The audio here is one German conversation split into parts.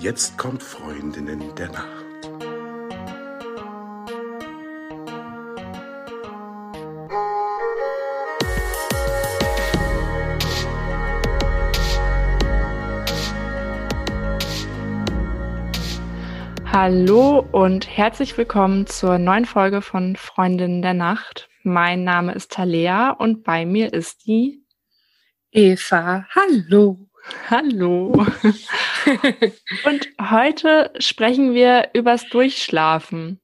Jetzt kommt Freundinnen der Nacht. Hallo und herzlich willkommen zur neuen Folge von Freundinnen der Nacht. Mein Name ist Talea und bei mir ist die Eva. Hallo. Hallo. und heute sprechen wir übers Durchschlafen.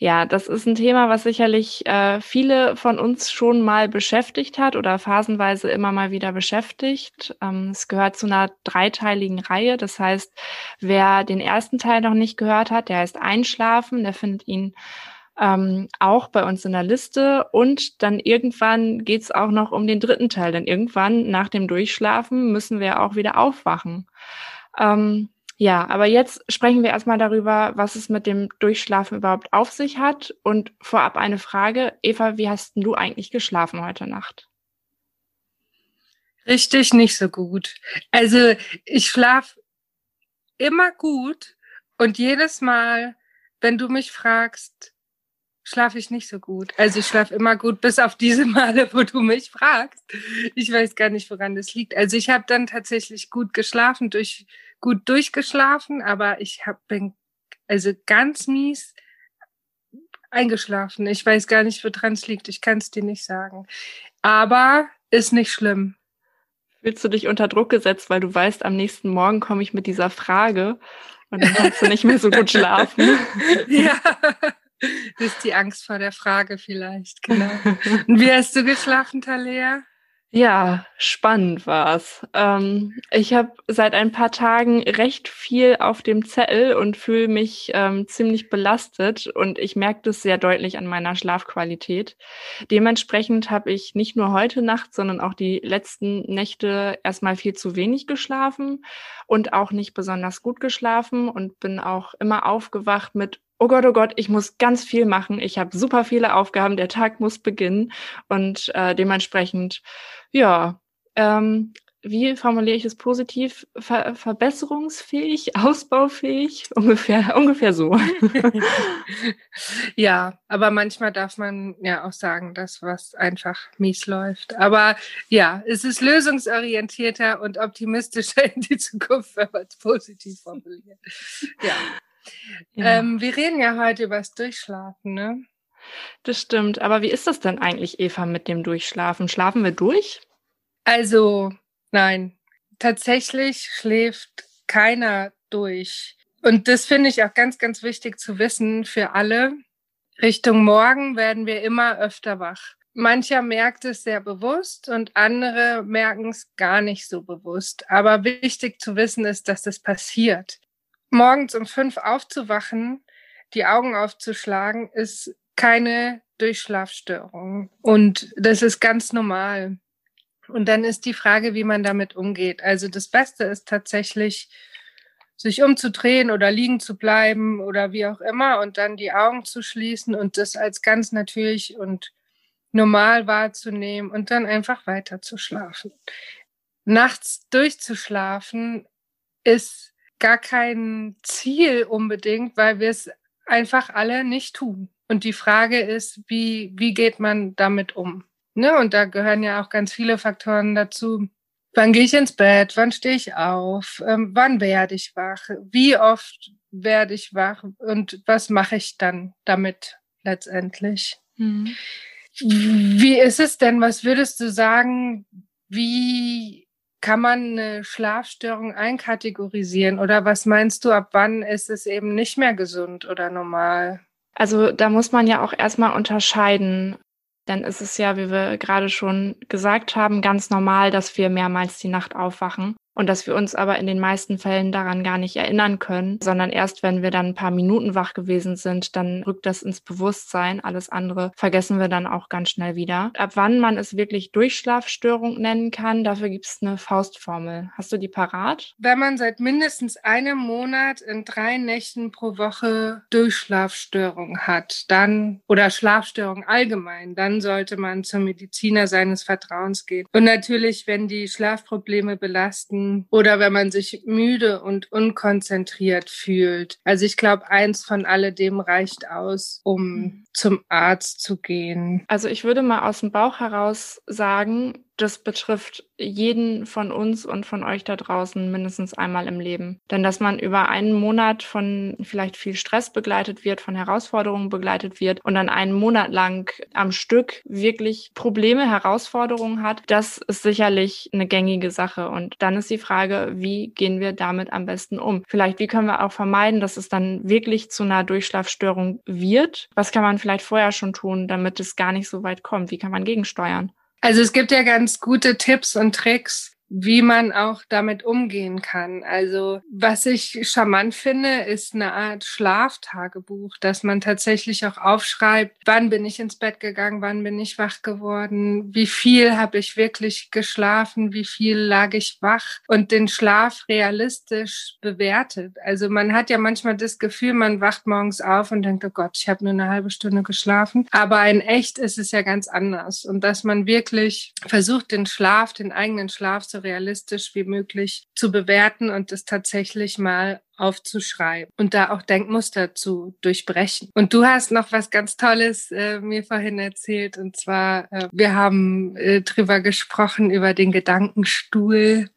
Ja, das ist ein Thema, was sicherlich äh, viele von uns schon mal beschäftigt hat oder phasenweise immer mal wieder beschäftigt. Ähm, es gehört zu einer dreiteiligen Reihe. Das heißt, wer den ersten Teil noch nicht gehört hat, der heißt Einschlafen, der findet ihn ähm, auch bei uns in der Liste. Und dann irgendwann geht's auch noch um den dritten Teil, denn irgendwann nach dem Durchschlafen müssen wir auch wieder aufwachen. Ähm, ja, aber jetzt sprechen wir erstmal darüber, was es mit dem Durchschlafen überhaupt auf sich hat. Und vorab eine Frage. Eva, wie hast du eigentlich geschlafen heute Nacht? Richtig nicht so gut. Also ich schlafe immer gut und jedes Mal, wenn du mich fragst, schlafe ich nicht so gut. Also ich schlafe immer gut, bis auf diese Male, wo du mich fragst. Ich weiß gar nicht, woran das liegt. Also ich habe dann tatsächlich gut geschlafen, durch, gut durchgeschlafen, aber ich hab, bin also ganz mies eingeschlafen. Ich weiß gar nicht, woran es liegt. Ich kann es dir nicht sagen. Aber ist nicht schlimm. Fühlst du dich unter Druck gesetzt, weil du weißt, am nächsten Morgen komme ich mit dieser Frage und dann kannst du nicht mehr so gut schlafen? ja. Das ist die Angst vor der Frage vielleicht, genau. Und wie hast du geschlafen, Talea? Ja, spannend war's. Ähm, ich habe seit ein paar Tagen recht viel auf dem Zettel und fühle mich ähm, ziemlich belastet und ich merke das sehr deutlich an meiner Schlafqualität. Dementsprechend habe ich nicht nur heute Nacht, sondern auch die letzten Nächte erstmal viel zu wenig geschlafen und auch nicht besonders gut geschlafen und bin auch immer aufgewacht mit oh Gott, oh Gott, ich muss ganz viel machen, ich habe super viele Aufgaben, der Tag muss beginnen und äh, dementsprechend, ja, ähm, wie formuliere ich es positiv? Ver verbesserungsfähig, ausbaufähig, ungefähr, ungefähr so. ja, aber manchmal darf man ja auch sagen, dass was einfach mies läuft. Aber ja, es ist lösungsorientierter und optimistischer in die Zukunft, wenn man es positiv formuliert. Ja. Ja. Ähm, wir reden ja heute über das Durchschlafen, ne? Das stimmt. Aber wie ist das denn eigentlich, Eva, mit dem Durchschlafen? Schlafen wir durch? Also, nein. Tatsächlich schläft keiner durch. Und das finde ich auch ganz, ganz wichtig zu wissen für alle. Richtung Morgen werden wir immer öfter wach. Mancher merkt es sehr bewusst und andere merken es gar nicht so bewusst. Aber wichtig zu wissen ist, dass das passiert morgens um fünf aufzuwachen, die Augen aufzuschlagen, ist keine Durchschlafstörung. Und das ist ganz normal. Und dann ist die Frage, wie man damit umgeht. Also das Beste ist tatsächlich, sich umzudrehen oder liegen zu bleiben oder wie auch immer und dann die Augen zu schließen und das als ganz natürlich und normal wahrzunehmen und dann einfach weiter zu schlafen. Nachts durchzuschlafen ist gar kein Ziel unbedingt, weil wir es einfach alle nicht tun. Und die Frage ist, wie, wie geht man damit um? Ne? Und da gehören ja auch ganz viele Faktoren dazu. Wann gehe ich ins Bett? Wann stehe ich auf? Ähm, wann werde ich wach? Wie oft werde ich wach? Und was mache ich dann damit letztendlich? Mhm. Wie ist es denn? Was würdest du sagen? Wie kann man eine Schlafstörung einkategorisieren oder was meinst du, ab wann ist es eben nicht mehr gesund oder normal? Also da muss man ja auch erstmal unterscheiden. Dann ist es ja, wie wir gerade schon gesagt haben, ganz normal, dass wir mehrmals die Nacht aufwachen und dass wir uns aber in den meisten Fällen daran gar nicht erinnern können, sondern erst wenn wir dann ein paar Minuten wach gewesen sind, dann rückt das ins Bewusstsein. Alles andere vergessen wir dann auch ganz schnell wieder. Ab wann man es wirklich Durchschlafstörung nennen kann, dafür gibt es eine Faustformel. Hast du die parat? Wenn man seit mindestens einem Monat in drei Nächten pro Woche Durchschlafstörung hat, dann oder Schlafstörung allgemein, dann sollte man zum Mediziner seines Vertrauens gehen. Und natürlich, wenn die Schlafprobleme belasten, Augen oder wenn man sich müde und unkonzentriert fühlt. Also ich glaube, eins von alledem reicht aus, um mhm. zum Arzt zu gehen. Also ich würde mal aus dem Bauch heraus sagen, das betrifft jeden von uns und von euch da draußen mindestens einmal im Leben. Denn dass man über einen Monat von vielleicht viel Stress begleitet wird, von Herausforderungen begleitet wird und dann einen Monat lang am Stück wirklich Probleme, Herausforderungen hat, das ist sicherlich eine gängige Sache. Und dann ist die Frage, wie gehen wir damit am besten um? Vielleicht, wie können wir auch vermeiden, dass es dann wirklich zu einer Durchschlafstörung wird? Was kann man vielleicht vorher schon tun, damit es gar nicht so weit kommt? Wie kann man gegensteuern? Also es gibt ja ganz gute Tipps und Tricks, wie man auch damit umgehen kann. Also was ich charmant finde, ist eine Art Schlaftagebuch, dass man tatsächlich auch aufschreibt, wann bin ich ins Bett gegangen, wann bin ich wach geworden, wie viel habe ich wirklich geschlafen, wie viel lag ich wach und den Schlaf realistisch bewertet. Also man hat ja manchmal das Gefühl, man wacht morgens auf und denkt, oh Gott, ich habe nur eine halbe Stunde geschlafen. Aber in echt ist es ja ganz anders und dass man wirklich versucht, den Schlaf, den eigenen Schlaf zu realistisch wie möglich zu bewerten und es tatsächlich mal aufzuschreiben und da auch Denkmuster zu durchbrechen. Und du hast noch was ganz Tolles äh, mir vorhin erzählt und zwar, äh, wir haben äh, drüber gesprochen über den Gedankenstuhl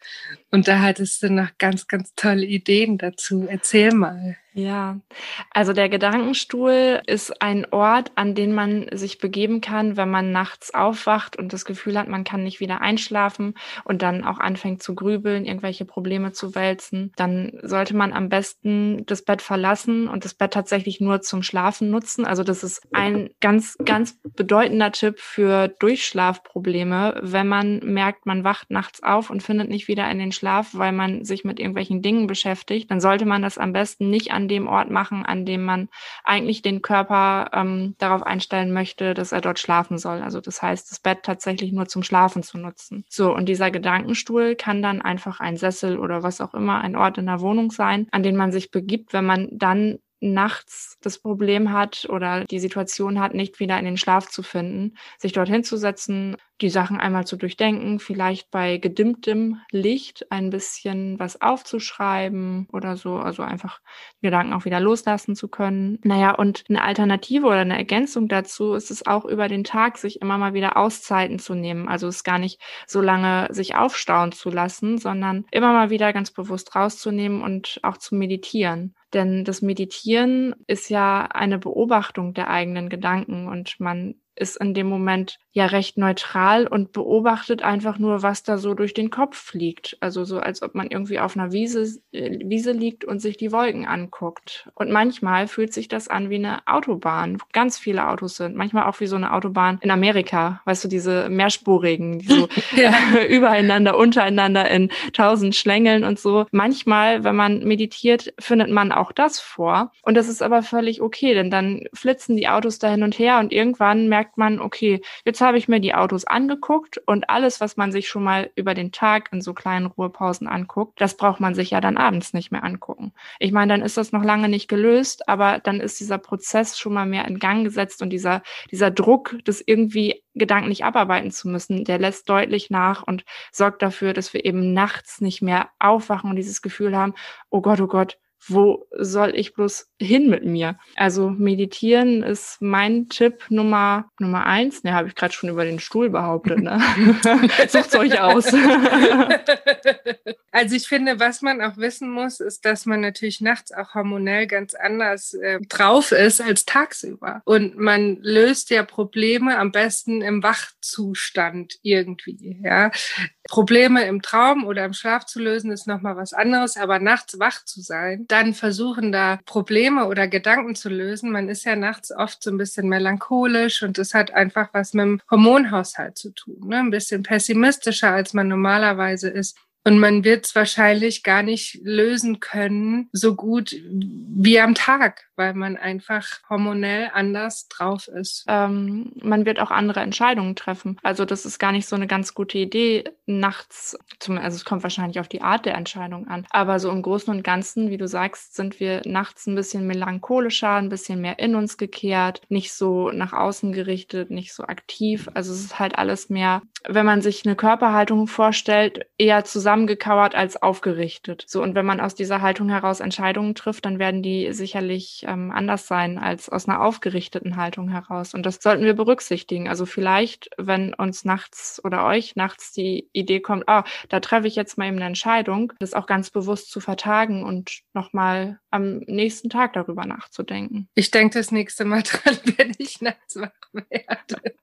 und da hattest du noch ganz, ganz tolle Ideen dazu. Erzähl mal. Ja, also der Gedankenstuhl ist ein Ort, an den man sich begeben kann, wenn man nachts aufwacht und das Gefühl hat, man kann nicht wieder einschlafen und dann auch anfängt zu grübeln, irgendwelche Probleme zu wälzen. Dann sollte man am besten das Bett verlassen und das Bett tatsächlich nur zum Schlafen nutzen. Also das ist ein ganz, ganz bedeutender Tipp für Durchschlafprobleme, wenn man merkt, man wacht nachts auf und findet nicht wieder in den Schlaf, weil man sich mit irgendwelchen Dingen beschäftigt, dann sollte man das am besten nicht an dem Ort machen, an dem man eigentlich den Körper ähm, darauf einstellen möchte, dass er dort schlafen soll. Also das heißt, das Bett tatsächlich nur zum Schlafen zu nutzen. So, und dieser Gedankenstuhl kann dann einfach ein Sessel oder was auch immer, ein Ort in der Wohnung sein, an den man sich begibt, wenn man dann nachts das Problem hat oder die Situation hat, nicht wieder in den Schlaf zu finden, sich dorthin zu setzen, die Sachen einmal zu durchdenken, vielleicht bei gedimmtem Licht ein bisschen was aufzuschreiben oder so, also einfach Gedanken auch wieder loslassen zu können. Naja, und eine Alternative oder eine Ergänzung dazu ist es auch über den Tag, sich immer mal wieder Auszeiten zu nehmen. Also es gar nicht so lange sich aufstauen zu lassen, sondern immer mal wieder ganz bewusst rauszunehmen und auch zu meditieren. Denn das Meditieren ist ja eine Beobachtung der eigenen Gedanken und man ist in dem Moment ja recht neutral und beobachtet einfach nur, was da so durch den Kopf fliegt. Also so, als ob man irgendwie auf einer Wiese, äh, Wiese liegt und sich die Wolken anguckt. Und manchmal fühlt sich das an wie eine Autobahn, wo ganz viele Autos sind. Manchmal auch wie so eine Autobahn in Amerika. Weißt du, diese mehrspurigen, die so ja. übereinander, untereinander in tausend Schlängeln und so. Manchmal, wenn man meditiert, findet man auch das vor. Und das ist aber völlig okay, denn dann flitzen die Autos da hin und her und irgendwann merkt man, okay, jetzt habe ich mir die Autos angeguckt und alles, was man sich schon mal über den Tag in so kleinen Ruhepausen anguckt, das braucht man sich ja dann abends nicht mehr angucken. Ich meine, dann ist das noch lange nicht gelöst, aber dann ist dieser Prozess schon mal mehr in Gang gesetzt und dieser, dieser Druck, das irgendwie gedanklich abarbeiten zu müssen, der lässt deutlich nach und sorgt dafür, dass wir eben nachts nicht mehr aufwachen und dieses Gefühl haben, oh Gott, oh Gott, wo soll ich bloß hin mit mir? Also meditieren ist mein Tipp Nummer Nummer eins. Ne, habe ich gerade schon über den Stuhl behauptet. Ne? Sucht euch aus. also ich finde, was man auch wissen muss, ist, dass man natürlich nachts auch hormonell ganz anders äh, drauf ist als tagsüber. Und man löst ja Probleme am besten im Wachzustand irgendwie. Ja, Probleme im Traum oder im Schlaf zu lösen ist nochmal was anderes, aber nachts wach zu sein, dann versuchen da Probleme oder Gedanken zu lösen. Man ist ja nachts oft so ein bisschen melancholisch und es hat einfach was mit dem Hormonhaushalt zu tun, ne? ein bisschen pessimistischer, als man normalerweise ist. Und man wird es wahrscheinlich gar nicht lösen können, so gut wie am Tag, weil man einfach hormonell anders drauf ist. Ähm, man wird auch andere Entscheidungen treffen. Also das ist gar nicht so eine ganz gute Idee, nachts, zum, also es kommt wahrscheinlich auf die Art der Entscheidung an. Aber so im Großen und Ganzen, wie du sagst, sind wir nachts ein bisschen melancholischer, ein bisschen mehr in uns gekehrt, nicht so nach außen gerichtet, nicht so aktiv. Also es ist halt alles mehr wenn man sich eine Körperhaltung vorstellt, eher zusammengekauert als aufgerichtet. So, und wenn man aus dieser Haltung heraus Entscheidungen trifft, dann werden die sicherlich ähm, anders sein als aus einer aufgerichteten Haltung heraus. Und das sollten wir berücksichtigen. Also vielleicht, wenn uns nachts oder euch nachts die Idee kommt, ah, da treffe ich jetzt mal eben eine Entscheidung, das auch ganz bewusst zu vertagen und nochmal am nächsten Tag darüber nachzudenken. Ich denke das nächste Mal dran, wenn ich nachts wach werde.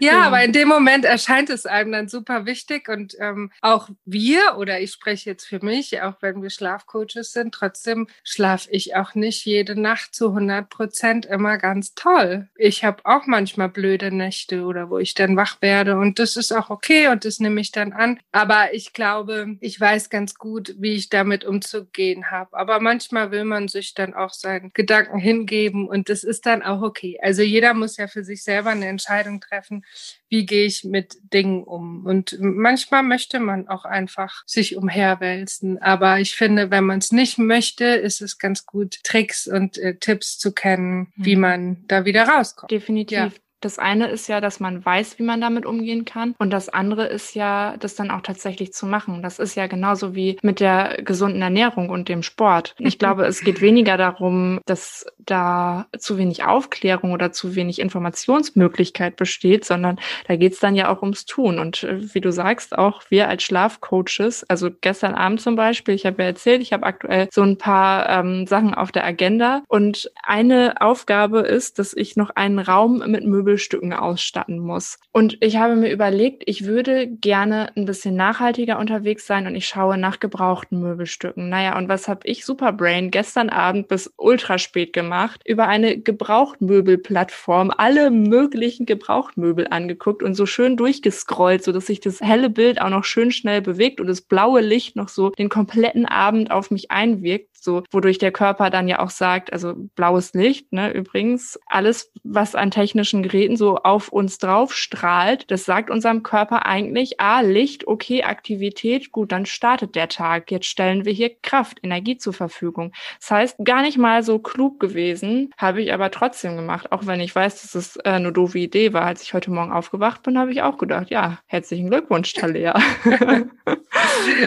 ja, ja, aber in dem Moment erscheint es einem dann super wichtig und ähm, auch wir oder ich spreche jetzt für mich, auch wenn wir Schlafcoaches sind, trotzdem schlafe ich auch nicht jede Nacht zu 100 Prozent immer ganz toll. Ich habe auch manchmal blöde Nächte oder wo ich dann wach werde und das ist auch okay und das nehme ich dann an. Aber ich glaube, ich weiß ganz gut, wie ich damit umzugehen habe. Aber manchmal will man sich dann auch seinen Gedanken hingeben und das ist dann auch okay. Also jeder muss ja für sich selber eine Entscheidung treffen, wie gehe ich mit Dingen um. Und manchmal möchte man auch einfach sich umherwälzen. Aber ich finde, wenn man es nicht möchte, ist es ganz gut, Tricks und äh, Tipps zu kennen, wie mhm. man da wieder rauskommt. Definitiv. Ja. Das eine ist ja, dass man weiß, wie man damit umgehen kann. Und das andere ist ja, das dann auch tatsächlich zu machen. Das ist ja genauso wie mit der gesunden Ernährung und dem Sport. Ich glaube, es geht weniger darum, dass da zu wenig Aufklärung oder zu wenig Informationsmöglichkeit besteht, sondern da geht es dann ja auch ums Tun. Und äh, wie du sagst, auch wir als Schlafcoaches, also gestern Abend zum Beispiel, ich habe ja erzählt, ich habe aktuell so ein paar ähm, Sachen auf der Agenda. Und eine Aufgabe ist, dass ich noch einen Raum mit Möbelstücken ausstatten muss. Und ich habe mir überlegt, ich würde gerne ein bisschen nachhaltiger unterwegs sein und ich schaue nach gebrauchten Möbelstücken. Naja, und was habe ich Superbrain gestern Abend bis ultra spät gemacht? Über eine Gebrauchtmöbelplattform alle möglichen Gebrauchtmöbel angeguckt und so schön durchgescrollt, so dass sich das helle Bild auch noch schön schnell bewegt und das blaue Licht noch so den kompletten Abend auf mich einwirkt so, wodurch der Körper dann ja auch sagt, also blaues Licht, ne, übrigens, alles, was an technischen Geräten so auf uns drauf strahlt, das sagt unserem Körper eigentlich, ah, Licht, okay, Aktivität, gut, dann startet der Tag. Jetzt stellen wir hier Kraft, Energie zur Verfügung. Das heißt, gar nicht mal so klug gewesen, habe ich aber trotzdem gemacht, auch wenn ich weiß, dass es äh, eine doofe Idee war. Als ich heute Morgen aufgewacht bin, habe ich auch gedacht, ja, herzlichen Glückwunsch, Talea.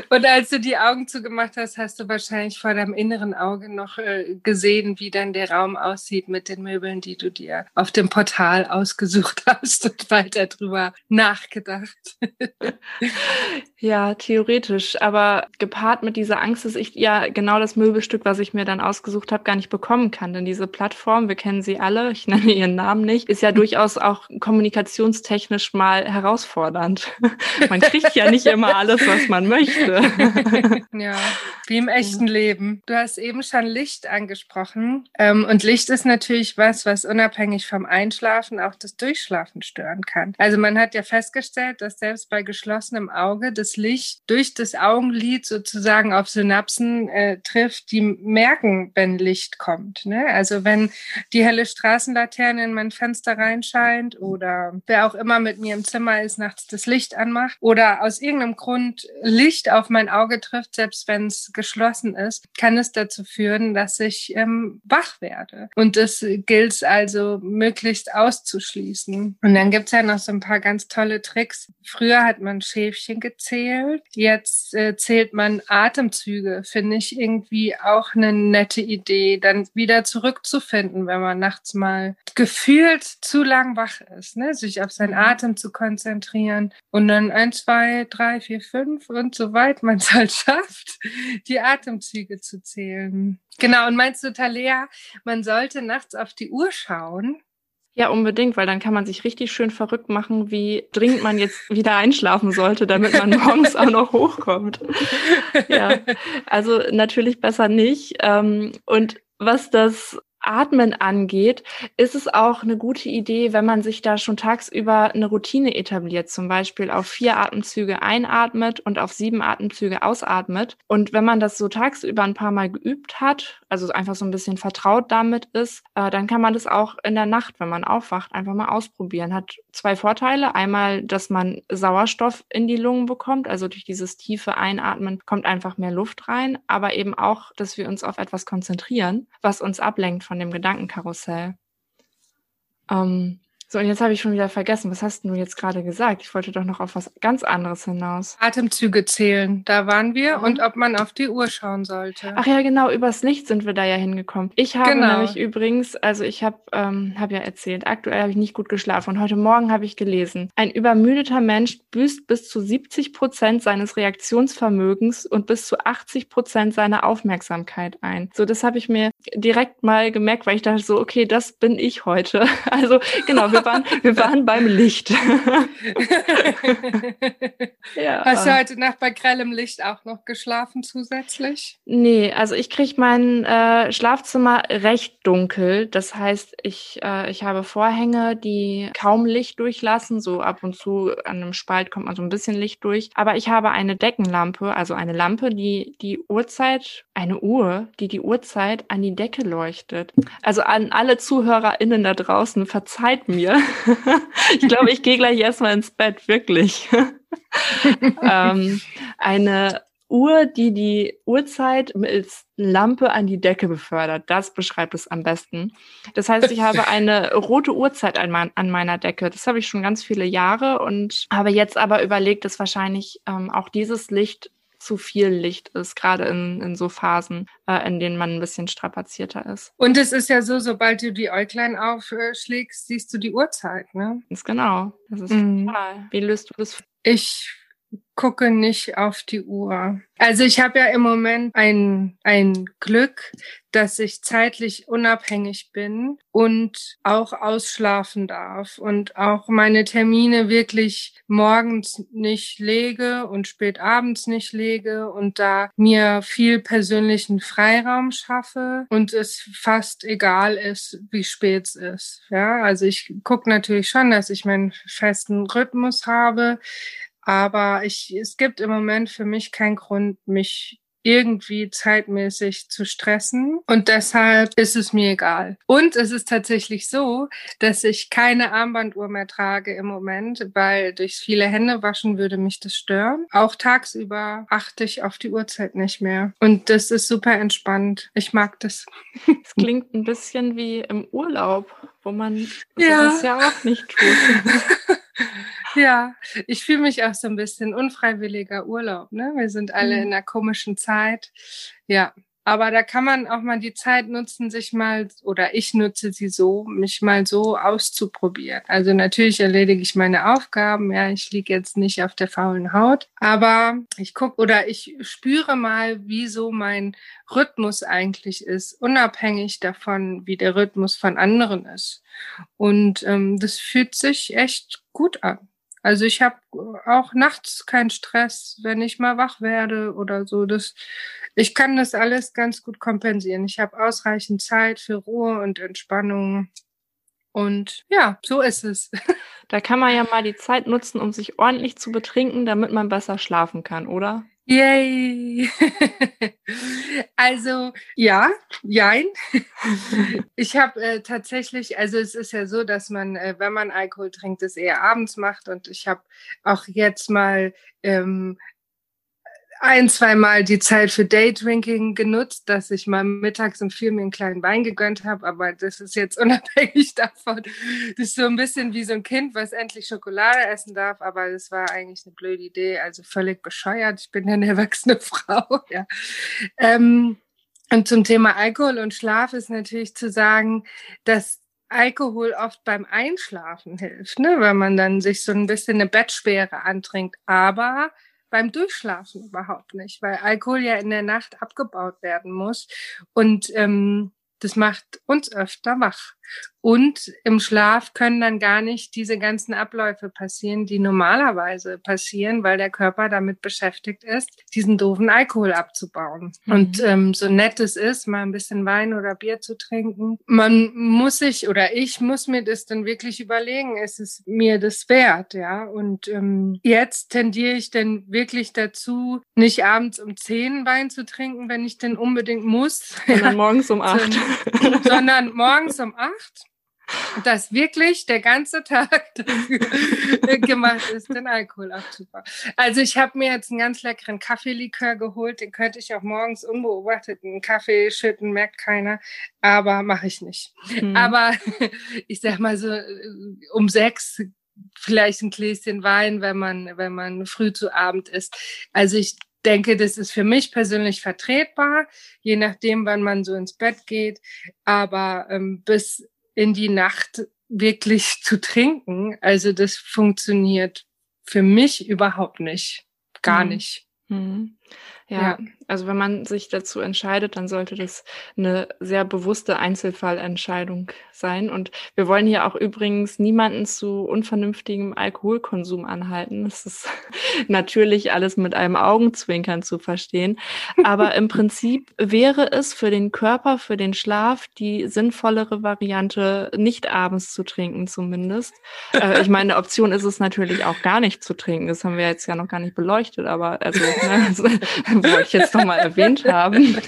Und als du die Augen zugemacht hast, hast du wahrscheinlich vor deinem inneren Auge noch äh, gesehen, wie dann der Raum aussieht mit den Möbeln, die du dir auf dem Portal ausgesucht hast und weiter drüber nachgedacht. ja, theoretisch. Aber gepaart mit dieser Angst, dass ich ja genau das Möbelstück, was ich mir dann ausgesucht habe, gar nicht bekommen kann. Denn diese Plattform, wir kennen sie alle, ich nenne ihren Namen nicht, ist ja durchaus auch kommunikationstechnisch mal herausfordernd. man kriegt ja nicht immer alles, was man möchte. ja, wie im echten Leben. Du hast eben schon Licht angesprochen. Ähm, und Licht ist natürlich was, was unabhängig vom Einschlafen auch das Durchschlafen stören kann. Also man hat ja festgestellt, dass selbst bei geschlossenem Auge das Licht durch das Augenlid sozusagen auf Synapsen äh, trifft, die merken, wenn Licht kommt. Ne? Also wenn die helle Straßenlaterne in mein Fenster reinscheint oder wer auch immer mit mir im Zimmer ist, nachts das Licht anmacht oder aus irgendeinem Grund Licht auf mein Auge trifft, selbst wenn es geschlossen ist, kann es dazu führen, dass ich ähm, wach werde. Und das gilt also möglichst auszuschließen. Und dann gibt's ja noch so ein paar ganz tolle Tricks. Früher hat man Schäfchen gezählt, jetzt äh, zählt man Atemzüge. Finde ich irgendwie auch eine nette Idee, dann wieder zurückzufinden, wenn man nachts mal gefühlt zu lang wach ist, ne? sich auf seinen Atem zu konzentrieren und dann ein, zwei, drei, vier, fünf und so weit man es halt schafft, die Atemzüge zu zählen. Genau, und meinst du, Talea, man sollte nachts auf die Uhr schauen? Ja, unbedingt, weil dann kann man sich richtig schön verrückt machen, wie dringend man jetzt wieder einschlafen sollte, damit man morgens auch noch hochkommt. Ja, also natürlich besser nicht. Ähm, und was das Atmen angeht, ist es auch eine gute Idee, wenn man sich da schon tagsüber eine Routine etabliert, zum Beispiel auf vier Atemzüge einatmet und auf sieben Atemzüge ausatmet. Und wenn man das so tagsüber ein paar Mal geübt hat, also einfach so ein bisschen vertraut damit ist, äh, dann kann man das auch in der Nacht, wenn man aufwacht, einfach mal ausprobieren. Hat zwei Vorteile. Einmal, dass man Sauerstoff in die Lungen bekommt, also durch dieses tiefe Einatmen kommt einfach mehr Luft rein, aber eben auch, dass wir uns auf etwas konzentrieren, was uns ablenkt von dem Gedankenkarussell. Ähm, So, und jetzt habe ich schon wieder vergessen. Was hast du jetzt gerade gesagt? Ich wollte doch noch auf was ganz anderes hinaus. Atemzüge zählen, da waren wir. Mhm. Und ob man auf die Uhr schauen sollte. Ach ja, genau, übers Licht sind wir da ja hingekommen. Ich habe genau. nämlich übrigens, also ich habe ähm, hab ja erzählt, aktuell habe ich nicht gut geschlafen. Und heute Morgen habe ich gelesen, ein übermüdeter Mensch büßt bis zu 70 Prozent seines Reaktionsvermögens und bis zu 80 Prozent seiner Aufmerksamkeit ein. So, das habe ich mir direkt mal gemerkt, weil ich dachte so, okay, das bin ich heute. Also genau, wir waren, wir waren beim Licht. ja. Hast du heute Nacht bei grellem Licht auch noch geschlafen zusätzlich? Nee, also ich kriege mein äh, Schlafzimmer recht dunkel. Das heißt, ich, äh, ich habe Vorhänge, die kaum Licht durchlassen. So ab und zu an einem Spalt kommt man so ein bisschen Licht durch. Aber ich habe eine Deckenlampe, also eine Lampe, die die Uhrzeit, eine Uhr, die die Uhrzeit an die Decke leuchtet. Also an alle ZuhörerInnen da draußen, verzeiht mir. ich glaube, ich gehe gleich erstmal ins Bett, wirklich. ähm, eine Uhr, die die Uhrzeit mittels Lampe an die Decke befördert. Das beschreibt es am besten. Das heißt, ich habe eine rote Uhrzeit an, mein, an meiner Decke. Das habe ich schon ganz viele Jahre und habe jetzt aber überlegt, dass wahrscheinlich ähm, auch dieses Licht zu viel Licht ist, gerade in, in so Phasen, äh, in denen man ein bisschen strapazierter ist. Und es ist ja so, sobald du die Äuglein aufschlägst, siehst du die Uhrzeit, ne? Ganz genau. Das ist mhm. total. Wie löst du das? Ich gucke nicht auf die Uhr. Also ich habe ja im Moment ein, ein Glück, dass ich zeitlich unabhängig bin und auch ausschlafen darf und auch meine Termine wirklich morgens nicht lege und spät abends nicht lege und da mir viel persönlichen Freiraum schaffe und es fast egal ist, wie spät es ist. Ja, also ich gucke natürlich schon, dass ich meinen festen Rhythmus habe. Aber ich, es gibt im Moment für mich keinen Grund, mich irgendwie zeitmäßig zu stressen und deshalb ist es mir egal. Und es ist tatsächlich so, dass ich keine Armbanduhr mehr trage im Moment, weil durch viele Hände waschen würde mich das stören. Auch tagsüber achte ich auf die Uhrzeit nicht mehr und das ist super entspannt. Ich mag das. Es klingt ein bisschen wie im Urlaub, wo man ja. das ja auch nicht tut. Ja, ich fühle mich auch so ein bisschen unfreiwilliger Urlaub. Ne? Wir sind alle mhm. in einer komischen Zeit. Ja, aber da kann man auch mal die Zeit nutzen, sich mal, oder ich nutze sie so, mich mal so auszuprobieren. Also natürlich erledige ich meine Aufgaben, ja, ich liege jetzt nicht auf der faulen Haut, aber ich gucke oder ich spüre mal, wie so mein Rhythmus eigentlich ist, unabhängig davon, wie der Rhythmus von anderen ist. Und ähm, das fühlt sich echt gut an. Also ich habe auch nachts keinen Stress, wenn ich mal wach werde oder so. Das, ich kann das alles ganz gut kompensieren. Ich habe ausreichend Zeit für Ruhe und Entspannung. Und ja, so ist es. Da kann man ja mal die Zeit nutzen, um sich ordentlich zu betrinken, damit man besser schlafen kann, oder? Yay! also ja, jein. Ich habe äh, tatsächlich, also es ist ja so, dass man, äh, wenn man Alkohol trinkt, es eher abends macht. Und ich habe auch jetzt mal ähm, ein, zwei Mal die Zeit für Daydrinking genutzt, dass ich mal mittags um vier mir einen kleinen Wein gegönnt habe, aber das ist jetzt unabhängig davon. Das ist so ein bisschen wie so ein Kind, was endlich Schokolade essen darf, aber das war eigentlich eine blöde Idee, also völlig bescheuert. Ich bin eine erwachsene Frau. Ja. Ähm, und zum Thema Alkohol und Schlaf ist natürlich zu sagen, dass Alkohol oft beim Einschlafen hilft, ne? weil man dann sich so ein bisschen eine Bettschwere antrinkt. Aber beim Durchschlafen überhaupt nicht, weil Alkohol ja in der Nacht abgebaut werden muss. Und ähm, das macht uns öfter wach. Und im Schlaf können dann gar nicht diese ganzen Abläufe passieren, die normalerweise passieren, weil der Körper damit beschäftigt ist, diesen doofen Alkohol abzubauen. Mhm. Und ähm, so nett es ist, mal ein bisschen Wein oder Bier zu trinken, man muss sich oder ich muss mir das dann wirklich überlegen, ist es mir das wert, ja? Und ähm, jetzt tendiere ich dann wirklich dazu, nicht abends um zehn Wein zu trinken, wenn ich denn unbedingt muss, sondern morgens um acht, sondern morgens um acht dass wirklich der ganze Tag gemacht ist, den Alkohol abzubauen. Also ich habe mir jetzt einen ganz leckeren Kaffeelikör geholt, den könnte ich auch morgens unbeobachtet einen Kaffee schütten, merkt keiner, aber mache ich nicht. Mhm. Aber ich sag mal so um sechs vielleicht ein Gläschen Wein, wenn man wenn man früh zu Abend isst. Also ich denke, das ist für mich persönlich vertretbar, je nachdem, wann man so ins Bett geht. Aber ähm, bis in die Nacht wirklich zu trinken, also das funktioniert für mich überhaupt nicht. Gar mhm. nicht. Mhm. Ja, ja, also wenn man sich dazu entscheidet, dann sollte das eine sehr bewusste Einzelfallentscheidung sein. Und wir wollen hier auch übrigens niemanden zu unvernünftigem Alkoholkonsum anhalten. Das ist natürlich alles mit einem Augenzwinkern zu verstehen. Aber im Prinzip wäre es für den Körper, für den Schlaf die sinnvollere Variante, nicht abends zu trinken zumindest. Äh, ich meine, Option ist es natürlich auch gar nicht zu trinken. Das haben wir jetzt ja noch gar nicht beleuchtet, aber also, ne, also wollte ich jetzt nochmal erwähnt haben.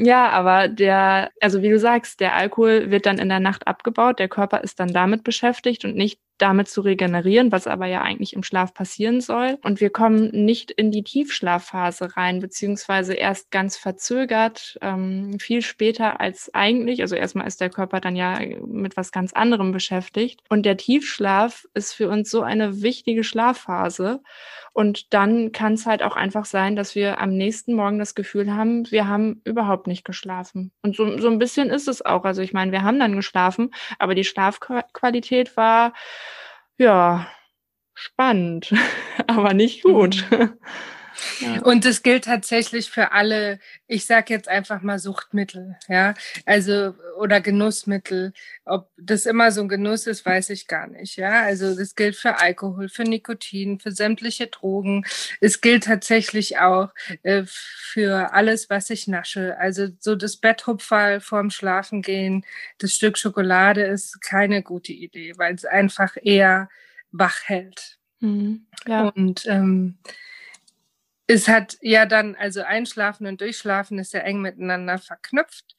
Ja, aber der, also wie du sagst, der Alkohol wird dann in der Nacht abgebaut, der Körper ist dann damit beschäftigt und nicht damit zu regenerieren, was aber ja eigentlich im Schlaf passieren soll. Und wir kommen nicht in die Tiefschlafphase rein, beziehungsweise erst ganz verzögert, ähm, viel später als eigentlich. Also erstmal ist der Körper dann ja mit was ganz anderem beschäftigt. Und der Tiefschlaf ist für uns so eine wichtige Schlafphase. Und dann kann es halt auch einfach sein, dass wir am nächsten Morgen das Gefühl haben, wir haben überhaupt nicht geschlafen. Und so, so ein bisschen ist es auch. Also ich meine, wir haben dann geschlafen, aber die Schlafqualität war, ja, spannend, aber nicht gut. Und es gilt tatsächlich für alle, ich sage jetzt einfach mal Suchtmittel, ja, also oder Genussmittel. Ob das immer so ein Genuss ist, weiß ich gar nicht, ja. Also das gilt für Alkohol, für Nikotin, für sämtliche Drogen. Es gilt tatsächlich auch äh, für alles, was ich nasche. Also so das Betthupferl vorm Schlafengehen, das Stück Schokolade ist keine gute Idee, weil es einfach eher wach hält. Mhm, ja. Und ähm, es hat ja dann, also Einschlafen und Durchschlafen ist ja eng miteinander verknüpft.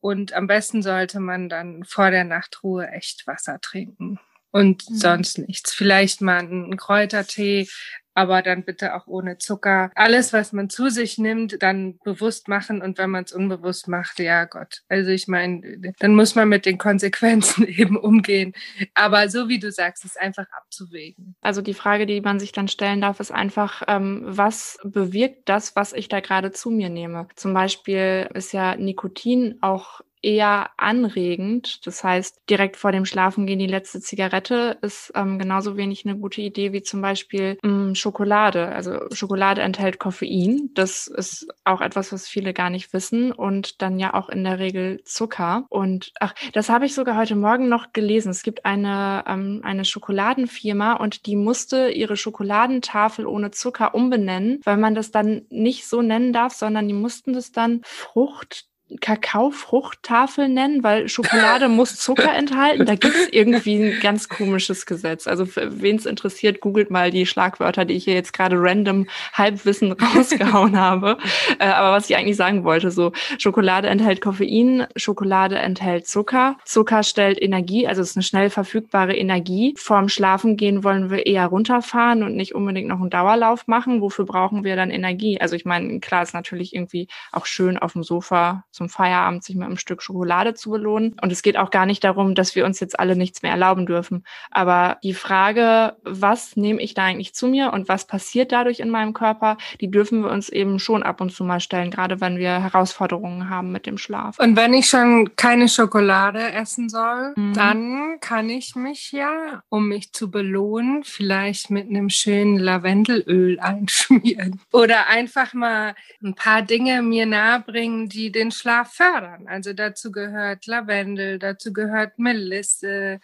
Und am besten sollte man dann vor der Nachtruhe echt Wasser trinken und mhm. sonst nichts. Vielleicht mal einen Kräutertee, aber dann bitte auch ohne Zucker. Alles, was man zu sich nimmt, dann bewusst machen und wenn man es unbewusst macht, ja Gott. Also ich meine, dann muss man mit den Konsequenzen eben umgehen. Aber so wie du sagst, ist einfach abzuwägen. Also die Frage, die man sich dann stellen darf, ist einfach, ähm, was bewirkt das, was ich da gerade zu mir nehme? Zum Beispiel ist ja Nikotin auch eher anregend. Das heißt, direkt vor dem Schlafengehen die letzte Zigarette ist ähm, genauso wenig eine gute Idee wie zum Beispiel ähm, Schokolade. Also Schokolade enthält Koffein. Das ist auch etwas, was viele gar nicht wissen und dann ja auch in der Regel Zucker. Und ach, das habe ich sogar heute Morgen noch gelesen. Es gibt eine, ähm, eine Schokoladenfirma und die musste ihre Schokoladentafel ohne Zucker umbenennen, weil man das dann nicht so nennen darf, sondern die mussten das dann Frucht Kakaofruchttafel nennen, weil Schokolade muss Zucker enthalten. Da gibt es irgendwie ein ganz komisches Gesetz. Also wen es interessiert, googelt mal die Schlagwörter, die ich hier jetzt gerade random Halbwissen rausgehauen habe. Äh, aber was ich eigentlich sagen wollte, so Schokolade enthält Koffein, Schokolade enthält Zucker, Zucker stellt Energie, also es ist eine schnell verfügbare Energie. Vorm Schlafengehen wollen wir eher runterfahren und nicht unbedingt noch einen Dauerlauf machen. Wofür brauchen wir dann Energie? Also ich meine, klar ist natürlich irgendwie auch schön auf dem Sofa so zum Feierabend sich mit einem Stück Schokolade zu belohnen. Und es geht auch gar nicht darum, dass wir uns jetzt alle nichts mehr erlauben dürfen. Aber die Frage, was nehme ich da eigentlich zu mir und was passiert dadurch in meinem Körper, die dürfen wir uns eben schon ab und zu mal stellen, gerade wenn wir Herausforderungen haben mit dem Schlaf. Und wenn ich schon keine Schokolade essen soll, mhm. dann kann ich mich ja, um mich zu belohnen, vielleicht mit einem schönen Lavendelöl einschmieren. Oder einfach mal ein paar Dinge mir nahebringen, die den Schlaf fördern. Also dazu gehört Lavendel, dazu gehört Melisse,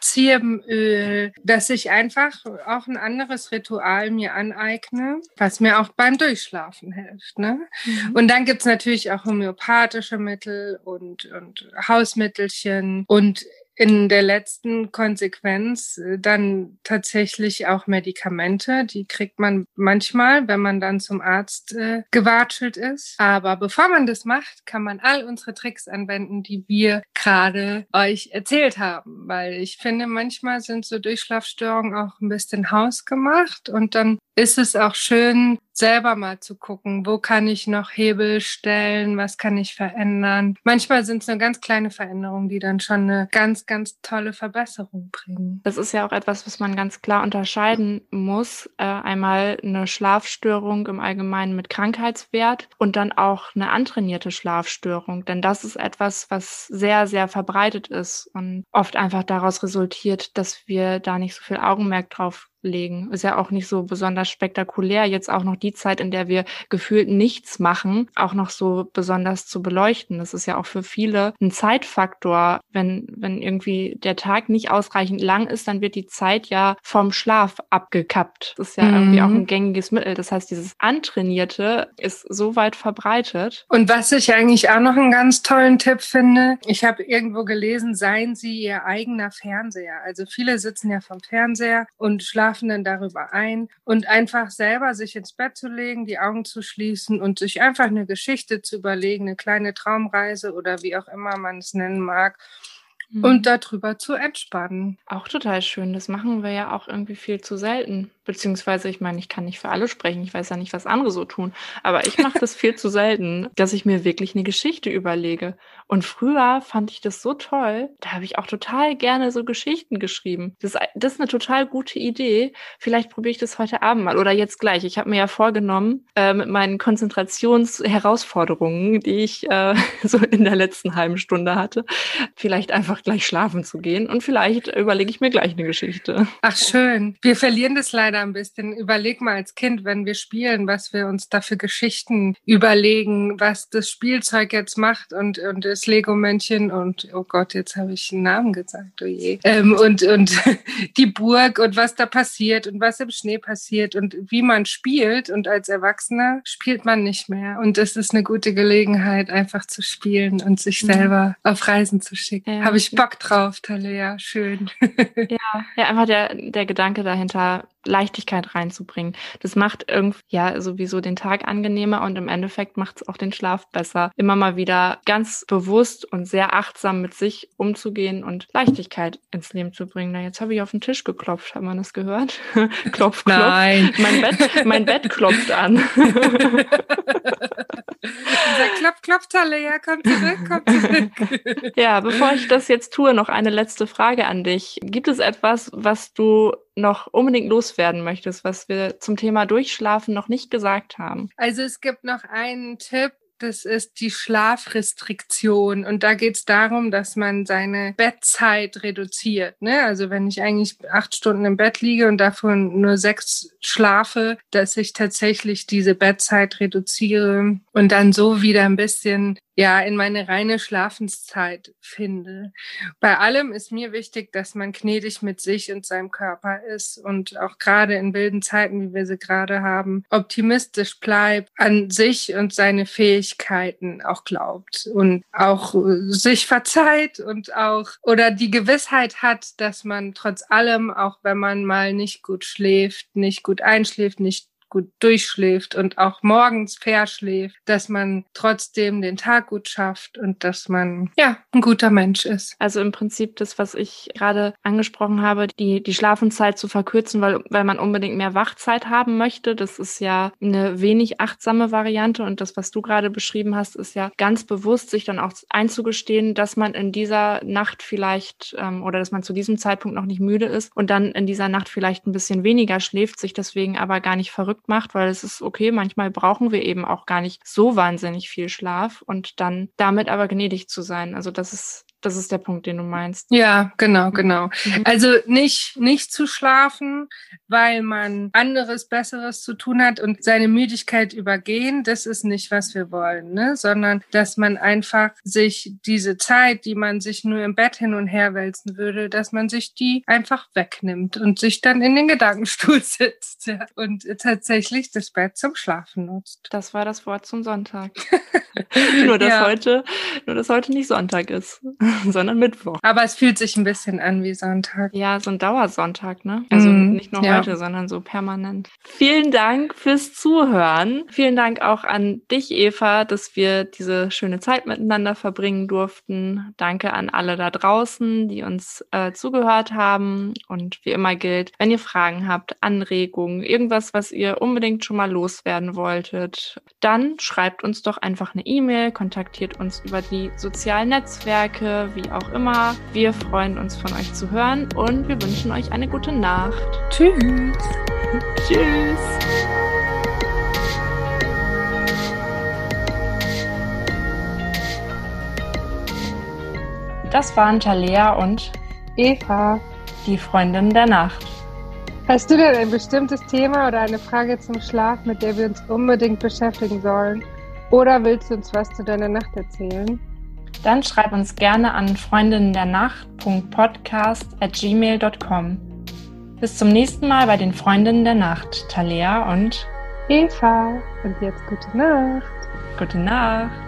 Zirbenöl, dass ich einfach auch ein anderes Ritual mir aneigne, was mir auch beim Durchschlafen hilft. Ne? Mhm. Und dann gibt's natürlich auch homöopathische Mittel und, und Hausmittelchen und in der letzten Konsequenz äh, dann tatsächlich auch Medikamente. Die kriegt man manchmal, wenn man dann zum Arzt äh, gewatschelt ist. Aber bevor man das macht, kann man all unsere Tricks anwenden, die wir gerade euch erzählt haben. Weil ich finde, manchmal sind so Durchschlafstörungen auch ein bisschen hausgemacht und dann ist es auch schön, selber mal zu gucken, wo kann ich noch Hebel stellen, was kann ich verändern. Manchmal sind es nur ganz kleine Veränderungen, die dann schon eine ganz, ganz tolle Verbesserung bringen. Das ist ja auch etwas, was man ganz klar unterscheiden muss. Äh, einmal eine Schlafstörung im Allgemeinen mit Krankheitswert und dann auch eine antrainierte Schlafstörung. Denn das ist etwas, was sehr, sehr verbreitet ist und oft einfach daraus resultiert, dass wir da nicht so viel Augenmerk drauf legen. Ist ja auch nicht so besonders spektakulär, jetzt auch noch die Zeit, in der wir gefühlt nichts machen, auch noch so besonders zu beleuchten. Das ist ja auch für viele ein Zeitfaktor. Wenn, wenn irgendwie der Tag nicht ausreichend lang ist, dann wird die Zeit ja vom Schlaf abgekappt. Das ist ja mhm. irgendwie auch ein gängiges Mittel. Das heißt, dieses Antrainierte ist so weit verbreitet. Und was ich eigentlich auch noch einen ganz tollen Tipp finde, ich habe irgendwo gelesen, seien Sie Ihr eigener Fernseher. Also viele sitzen ja vom Fernseher und schlafen schlafen dann darüber ein und einfach selber sich ins Bett zu legen, die Augen zu schließen und sich einfach eine Geschichte zu überlegen, eine kleine Traumreise oder wie auch immer man es nennen mag mhm. und darüber zu entspannen. Auch total schön. Das machen wir ja auch irgendwie viel zu selten. Beziehungsweise, ich meine, ich kann nicht für alle sprechen. Ich weiß ja nicht, was andere so tun. Aber ich mache das viel zu selten, dass ich mir wirklich eine Geschichte überlege. Und früher fand ich das so toll. Da habe ich auch total gerne so Geschichten geschrieben. Das, das ist eine total gute Idee. Vielleicht probiere ich das heute Abend mal oder jetzt gleich. Ich habe mir ja vorgenommen, äh, mit meinen Konzentrationsherausforderungen, die ich äh, so in der letzten halben Stunde hatte, vielleicht einfach gleich schlafen zu gehen. Und vielleicht überlege ich mir gleich eine Geschichte. Ach, schön. Wir verlieren das leider da ein bisschen. Überleg mal als Kind, wenn wir spielen, was wir uns da für Geschichten überlegen, was das Spielzeug jetzt macht und, und das Lego-Männchen und, oh Gott, jetzt habe ich einen Namen gesagt, oh je. Ähm, und, und die Burg und was da passiert und was im Schnee passiert und wie man spielt. Und als Erwachsener spielt man nicht mehr. Und das ist eine gute Gelegenheit, einfach zu spielen und sich mhm. selber mhm. auf Reisen zu schicken. Ja. Habe ich Bock drauf, Talia. Schön. ja, ja, einfach der, der Gedanke dahinter, Leichtigkeit reinzubringen. Das macht irgendwie ja sowieso den Tag angenehmer und im Endeffekt macht es auch den Schlaf besser. Immer mal wieder ganz bewusst und sehr achtsam mit sich umzugehen und Leichtigkeit ins Leben zu bringen. Na, jetzt habe ich auf den Tisch geklopft, hat man das gehört? klopf, klopf. Nein. Mein Bett, mein Bett klopft an. Unser Klopf, Klopftalle, ja, komm zurück, komm zurück. ja, bevor ich das jetzt tue, noch eine letzte Frage an dich. Gibt es etwas, was du noch unbedingt loswerden möchtest, was wir zum Thema Durchschlafen noch nicht gesagt haben? Also es gibt noch einen Tipp, das ist die Schlafrestriktion. Und da geht es darum, dass man seine Bettzeit reduziert. Ne? Also wenn ich eigentlich acht Stunden im Bett liege und davon nur sechs schlafe, dass ich tatsächlich diese Bettzeit reduziere und dann so wieder ein bisschen ja, in meine reine Schlafenszeit finde. Bei allem ist mir wichtig, dass man gnädig mit sich und seinem Körper ist und auch gerade in wilden Zeiten, wie wir sie gerade haben, optimistisch bleibt, an sich und seine Fähigkeiten auch glaubt und auch sich verzeiht und auch oder die Gewissheit hat, dass man trotz allem, auch wenn man mal nicht gut schläft, nicht gut einschläft, nicht gut durchschläft und auch morgens verschläft, dass man trotzdem den Tag gut schafft und dass man ja ein guter Mensch ist. Also im Prinzip das, was ich gerade angesprochen habe, die, die Schlafenszeit zu verkürzen, weil, weil man unbedingt mehr Wachzeit haben möchte. Das ist ja eine wenig achtsame Variante und das, was du gerade beschrieben hast, ist ja ganz bewusst, sich dann auch einzugestehen, dass man in dieser Nacht vielleicht ähm, oder dass man zu diesem Zeitpunkt noch nicht müde ist und dann in dieser Nacht vielleicht ein bisschen weniger schläft, sich deswegen aber gar nicht verrückt verrückt macht, weil es ist okay, manchmal brauchen wir eben auch gar nicht so wahnsinnig viel Schlaf und dann damit aber gnädig zu sein. Also das ist das ist der Punkt, den du meinst. Ja, genau, genau. Mhm. Also nicht, nicht zu schlafen, weil man anderes, Besseres zu tun hat und seine Müdigkeit übergehen, das ist nicht, was wir wollen, ne? sondern dass man einfach sich diese Zeit, die man sich nur im Bett hin und her wälzen würde, dass man sich die einfach wegnimmt und sich dann in den Gedankenstuhl sitzt ja, und tatsächlich das Bett zum Schlafen nutzt. Das war das Wort zum Sonntag. nur, dass ja. heute Nur, dass heute nicht Sonntag ist, sondern Mittwoch. Aber es fühlt sich ein bisschen an wie Sonntag. Ja, so ein Dauersonntag, ne? Also Mm, nicht nur ja. heute, sondern so permanent. Vielen Dank fürs Zuhören. Vielen Dank auch an dich, Eva, dass wir diese schöne Zeit miteinander verbringen durften. Danke an alle da draußen, die uns äh, zugehört haben. Und wie immer gilt, wenn ihr Fragen habt, Anregungen, irgendwas, was ihr unbedingt schon mal loswerden wolltet, dann schreibt uns doch einfach eine E-Mail, kontaktiert uns über die sozialen Netzwerke, wie auch immer. Wir freuen uns von euch zu hören und wir wünschen euch eine gute Nacht. Tschüss. Tschüss. Das waren Talea und Eva, die Freundin der Nacht. hast du denn ein bestimmtes Thema oder eine Frage zum Schlaf, mit der wir uns unbedingt beschäftigen sollen? Oder willst du uns was zu deiner Nacht erzählen? Dann schreib uns gerne an freundinnendernacht.podcast@gmail.com. Bis zum nächsten Mal bei den Freundinnen der Nacht, Talea und Eva, und jetzt gute Nacht. gute Nacht.